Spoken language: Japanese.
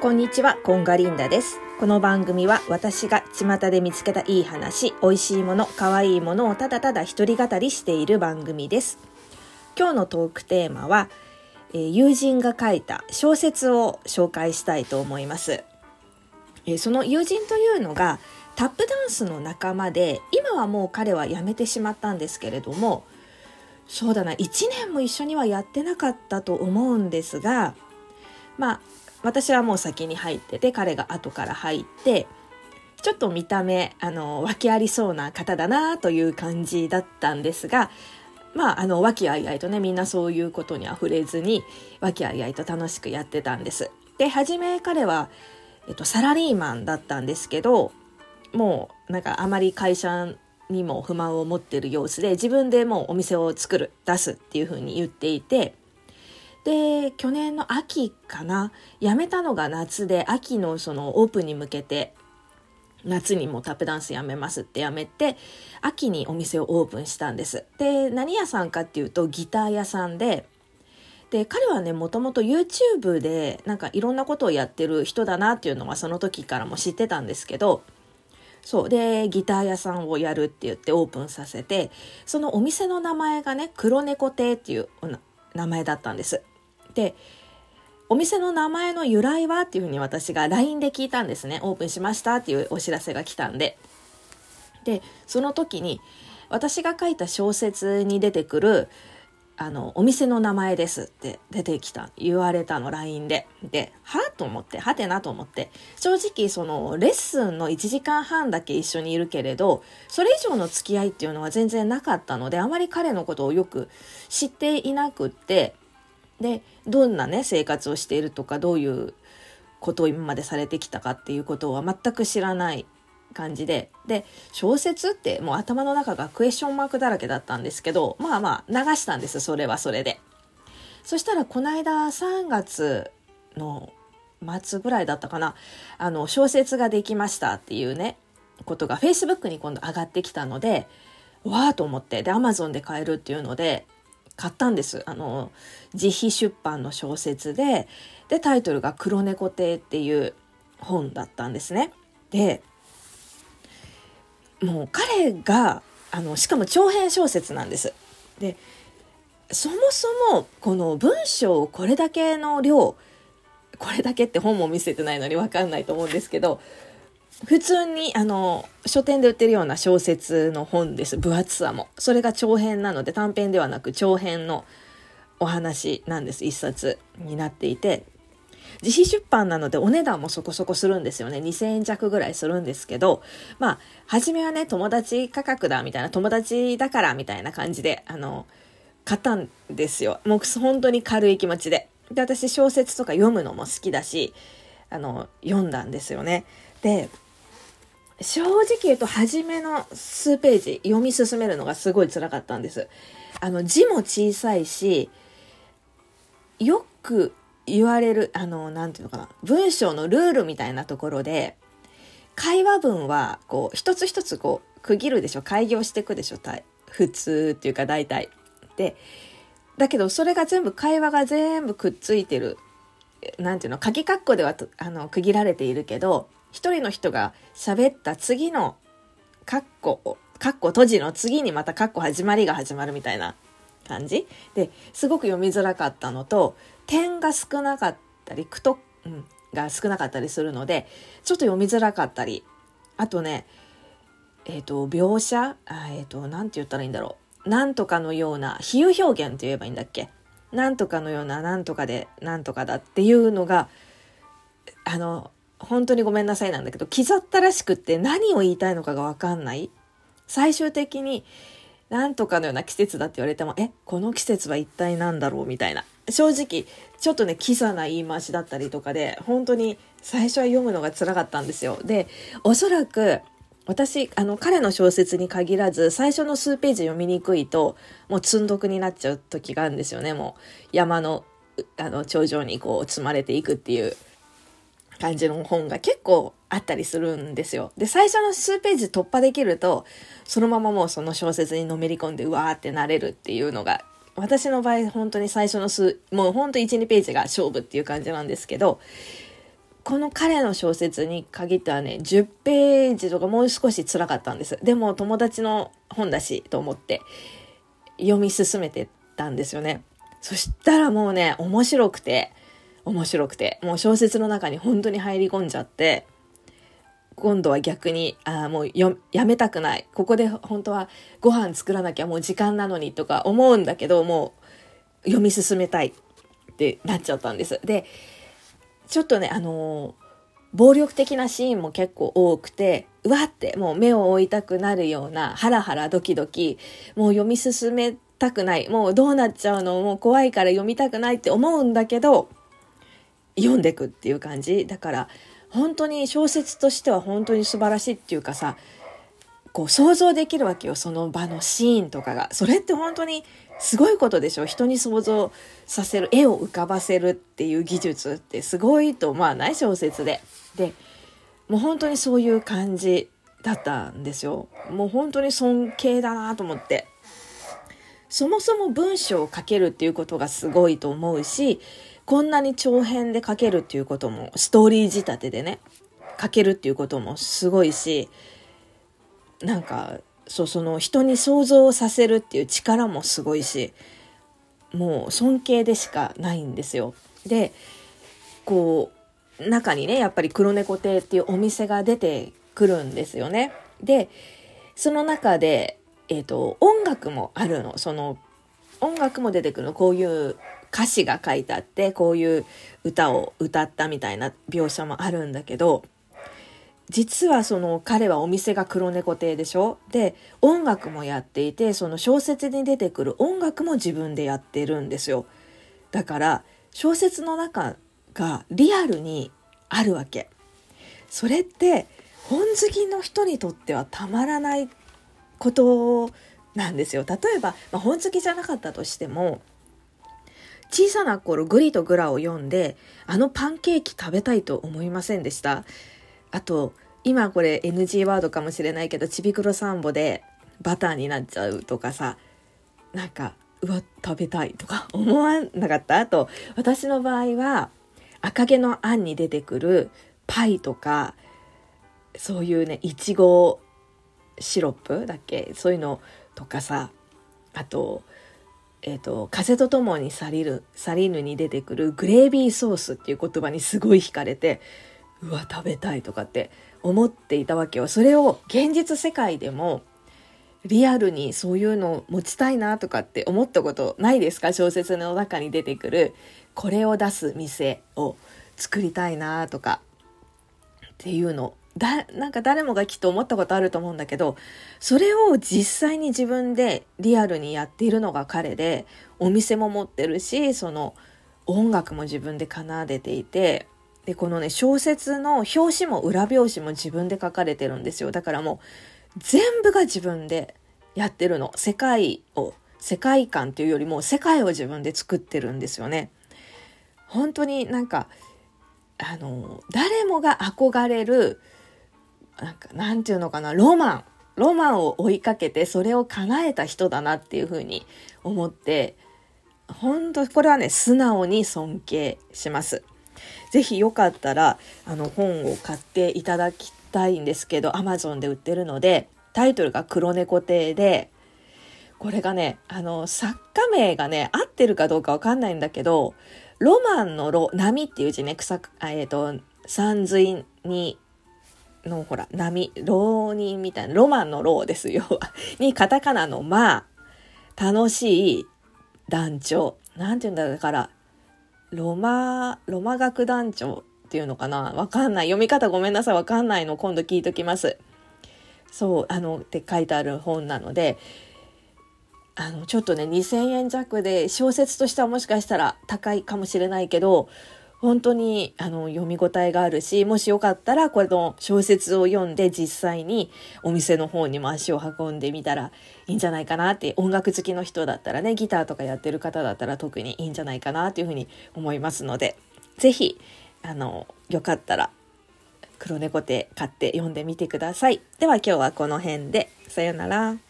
こんにちは、コンガリンダです。この番組は私が巷で見つけたいい話、美味しいもの、可愛いものをただただ一人語りしている番組です。今日のトークテーマは、えー友人が書いた小説を紹介したいと思います。えーその友人というのがタップダンスの仲間で、今はもう彼は辞めてしまったんですけれども、そうだな、1年も一緒にはやってなかったと思うんですが、まあ、私はもう先に入ってて、彼が後から入って、ちょっと見た目、あの、訳ありそうな方だなという感じだったんですが、まあ、の、和気あいあいとね、みんなそういうことには触れずに、和気あいあいと楽しくやってたんです。で、初め彼は、えっと、サラリーマンだったんですけど、もう、なんかあまり会社にも不満を持ってる様子で、自分でもうお店を作る、出すっていうふうに言っていて、で、去年の秋かな、辞めたのが夏で、秋のそのオープンに向けて、夏にもタップダンスやめますってやめて、秋にお店をオープンしたんです。で、何屋さんかっていうとギター屋さんで、で、彼はね、もともと YouTube でなんかいろんなことをやってる人だなっていうのはその時からも知ってたんですけど、そう。で、ギター屋さんをやるって言ってオープンさせて、そのお店の名前がね、黒猫亭っていう名前だったんです。で、お店の名前の由来はっていうふうに私が LINE で聞いたんですね。オープンしましたっていうお知らせが来たんで。で、その時に私が書いた小説に出てくるあの、お店の名前ですって出てきた、言われたの、LINE で。で、はと思って、はてなと思って。正直、その、レッスンの1時間半だけ一緒にいるけれど、それ以上の付き合いっていうのは全然なかったので、あまり彼のことをよく知っていなくって、で、どんなね、生活をしているとか、どういうことを今までされてきたかっていうことは全く知らない感じで。で、小説ってもう頭の中がクエスチョンマークだらけだったんですけど、まあまあ流したんです、それはそれで。そしたらこの間3月の末ぐらいだったかな、あの、小説ができましたっていうね、ことが Facebook に今度上がってきたので、わーと思って、で、Amazon で買えるっていうので、買ったんです。あの、自費出版の小説で、で、タイトルが黒猫亭っていう本だったんですね。で、もう彼が、あの、しかも長編小説なんです。で、そもそもこの文章をこれだけの量、これだけって本も見せてないのにわかんないと思うんですけど、普通にあの書店で売ってるような小説の本です。分厚さも。それが長編なので短編ではなく長編のお話なんです。一冊になっていて。自費出版なのでお値段もそこそこするんですよね。2000円弱ぐらいするんですけど。まあ初めはね友達価格だみたいな友達だからみたいな感じであの買ったんですよ。もう本当に軽い気持ちで。で私小説とか読むのも好きだしあの読んだんですよね。で正直言うと初めの数ページ読み進めるのがすごい辛かったんです。あの字も小さいし、よく言われる、あの、なんていうのかな、文章のルールみたいなところで、会話文はこう一つ一つこう区切るでしょ、開業していくでしょ、普通っていうか大体。で、だけどそれが全部会話が全部くっついてる。なんていうの、鍵括弧ではあの区切られているけど、一人の人が喋った次のカッコ、カッコ閉じの次にまたカッコ始まりが始まるみたいな感じ？で、すごく読みづらかったのと、点が少なかったり、句と、うん、が少なかったりするので、ちょっと読みづらかったり、あとね、えっ、と、描写？あえっ、と、なんて言ったらいいんだろう。なんとかのような、比喩表現って言えばいいんだっけ？なんとかのような、なんとかで、なんとかだっていうのが、あの、本当にごめんなさいなんだけど、刻ったらしくって何を言いたいのかがわかんない。最終的に、なんとかのような季節だって言われても、え、この季節は一体何だろうみたいな。正直、ちょっとね、キザな言い回しだったりとかで、本当に最初は読むのが辛かったんですよ。で、おそらく、私、あの、彼の小説に限らず、最初の数ページ読みにくいと、もう積んどくになっちゃう時があるんですよね。もう、山の、あの、頂上にこう、積まれていくっていう。感じの本が結構あったりするんですよ。で、最初の数ページ突破できると、そのままもうその小説にのめり込んで、うわーってなれるっていうのが、私の場合、本当に最初の数、もう本当1、2ページが勝負っていう感じなんですけど、この彼の小説に限ってはね、10ページとかもう少し辛かったんです。でも友達の本だしと思って読み進めてたんですよね。そしたらもうね、面白くて、面白くて、もう小説の中に本当に入り込んじゃって、今度は逆に、あ、もうやめたくない。ここで本当はご飯作らなきゃもう時間なのにとか思うんだけど、もう読み進めたいってなっちゃったんです。で、ちょっとね、あの、暴力的なシーンも結構多くて、うわってもう目を追いたくなるような、ハラハラドキドキ、もう読み進めたくない。もうどうなっちゃうの？もう怖いから読みたくないって思うんだけど、読んでくっていう感じ。だから、本当に小説としては本当に素晴らしいっていうかさこう想像できるわけよその場のシーンとかがそれって本当にすごいことでしょ人に想像させる絵を浮かばせるっていう技術ってすごいと思わない小説で。でもう本当にそういう感じだったんですよ。もう本当に尊敬だなと思って。そもそも文章を書けるっていうことがすごいと思うしこんなに長編で書けるっていうことも、ストーリー仕立てでね、書けるっていうこともすごいし、なんか、そう、その人に想像させるっていう力もすごいし、もう尊敬でしかないんですよ。で、こう、中にね、やっぱり黒猫亭っていうお店が出てくるんですよね。で、その中で、えっ、ー、と、音楽もあるの。その、音楽も出てくるの。こういう歌詞が書いてあってこういう歌を歌ったみたいな描写もあるんだけど実はその彼はお店が黒猫亭でしょ？で音楽もやっていてその小説に出てくる音楽も自分でやってるんですよ。だから小説の中がリアルにあるわけ。それって本好きの人にとってはたまらないことなんですよ。例えば、まあ、本好きじゃなかったとしても小さな頃グリとグラを読んであのパンケーキ食べたいと思いませんでした。あと今これ NG ワードかもしれないけどちびくろサンボでバターになっちゃうとかさなんかうわ食べたいとか 思わなかった？あと私の場合は赤毛のあんに出てくるパイとかそういうねいちごシロップだっけ？そういうのとかさあとえーと、風とともに去りる去りぬに出てくるグレービーソースっていう言葉にすごい惹かれてうわ食べたいとかって思っていたわけよ。それを現実世界でもリアルにそういうのを持ちたいなとかって思ったことないですか？小説の中に出てくるこれを出す店を作りたいなとかっていうの。だなんか誰もがきっと思ったことあると思うんだけどそれを実際に自分でリアルにやっているのが彼でお店も持ってるしその音楽も自分で奏でていてでこのね小説の表紙も裏表紙も自分で書かれてるんですよ。だからもう全部が自分でやってるの。世界を世界観っていうよりも世界を自分で作ってるんですよね。本当になんかあの誰もが憧れるなんか、なんていうのかな、ロマン。ロマンを追いかけて、それを叶えた人だなっていうふうに思って、本当これはね、素直に尊敬します。ぜひよかったら、あの、本を買っていただきたいんですけど、Amazon で売ってるので、タイトルが黒猫亭で、これがね、あの、作家名がね、合ってるかどうかわかんないんだけど、ロマンのロ、波っていう字ね、草、えっ、ー、と、山水にのほら、波、浪人みたいな、ロマンのローですよ。に、カタカナのまあ、楽しい団長。なんて言うんだう、だから、ロマ、ロマ学団長っていうのかな？わかんない。読み方ごめんなさい。わかんないの今度聞いときます。そう、あの、って書いてある本なので、あの、ちょっとね、2000円弱で小説としてはもしかしたら高いかもしれないけど、本当にあの読み応えがあるし、もしよかったらこれの小説を読んで実際にお店の方にも足を運んでみたらいいんじゃないかなって、音楽好きの人だったらね、ギターとかやってる方だったら特にいいんじゃないかなというふうに思いますので、是非あの、よかったら黒猫手買って読んでみてください。では今日はこの辺で、さよなら。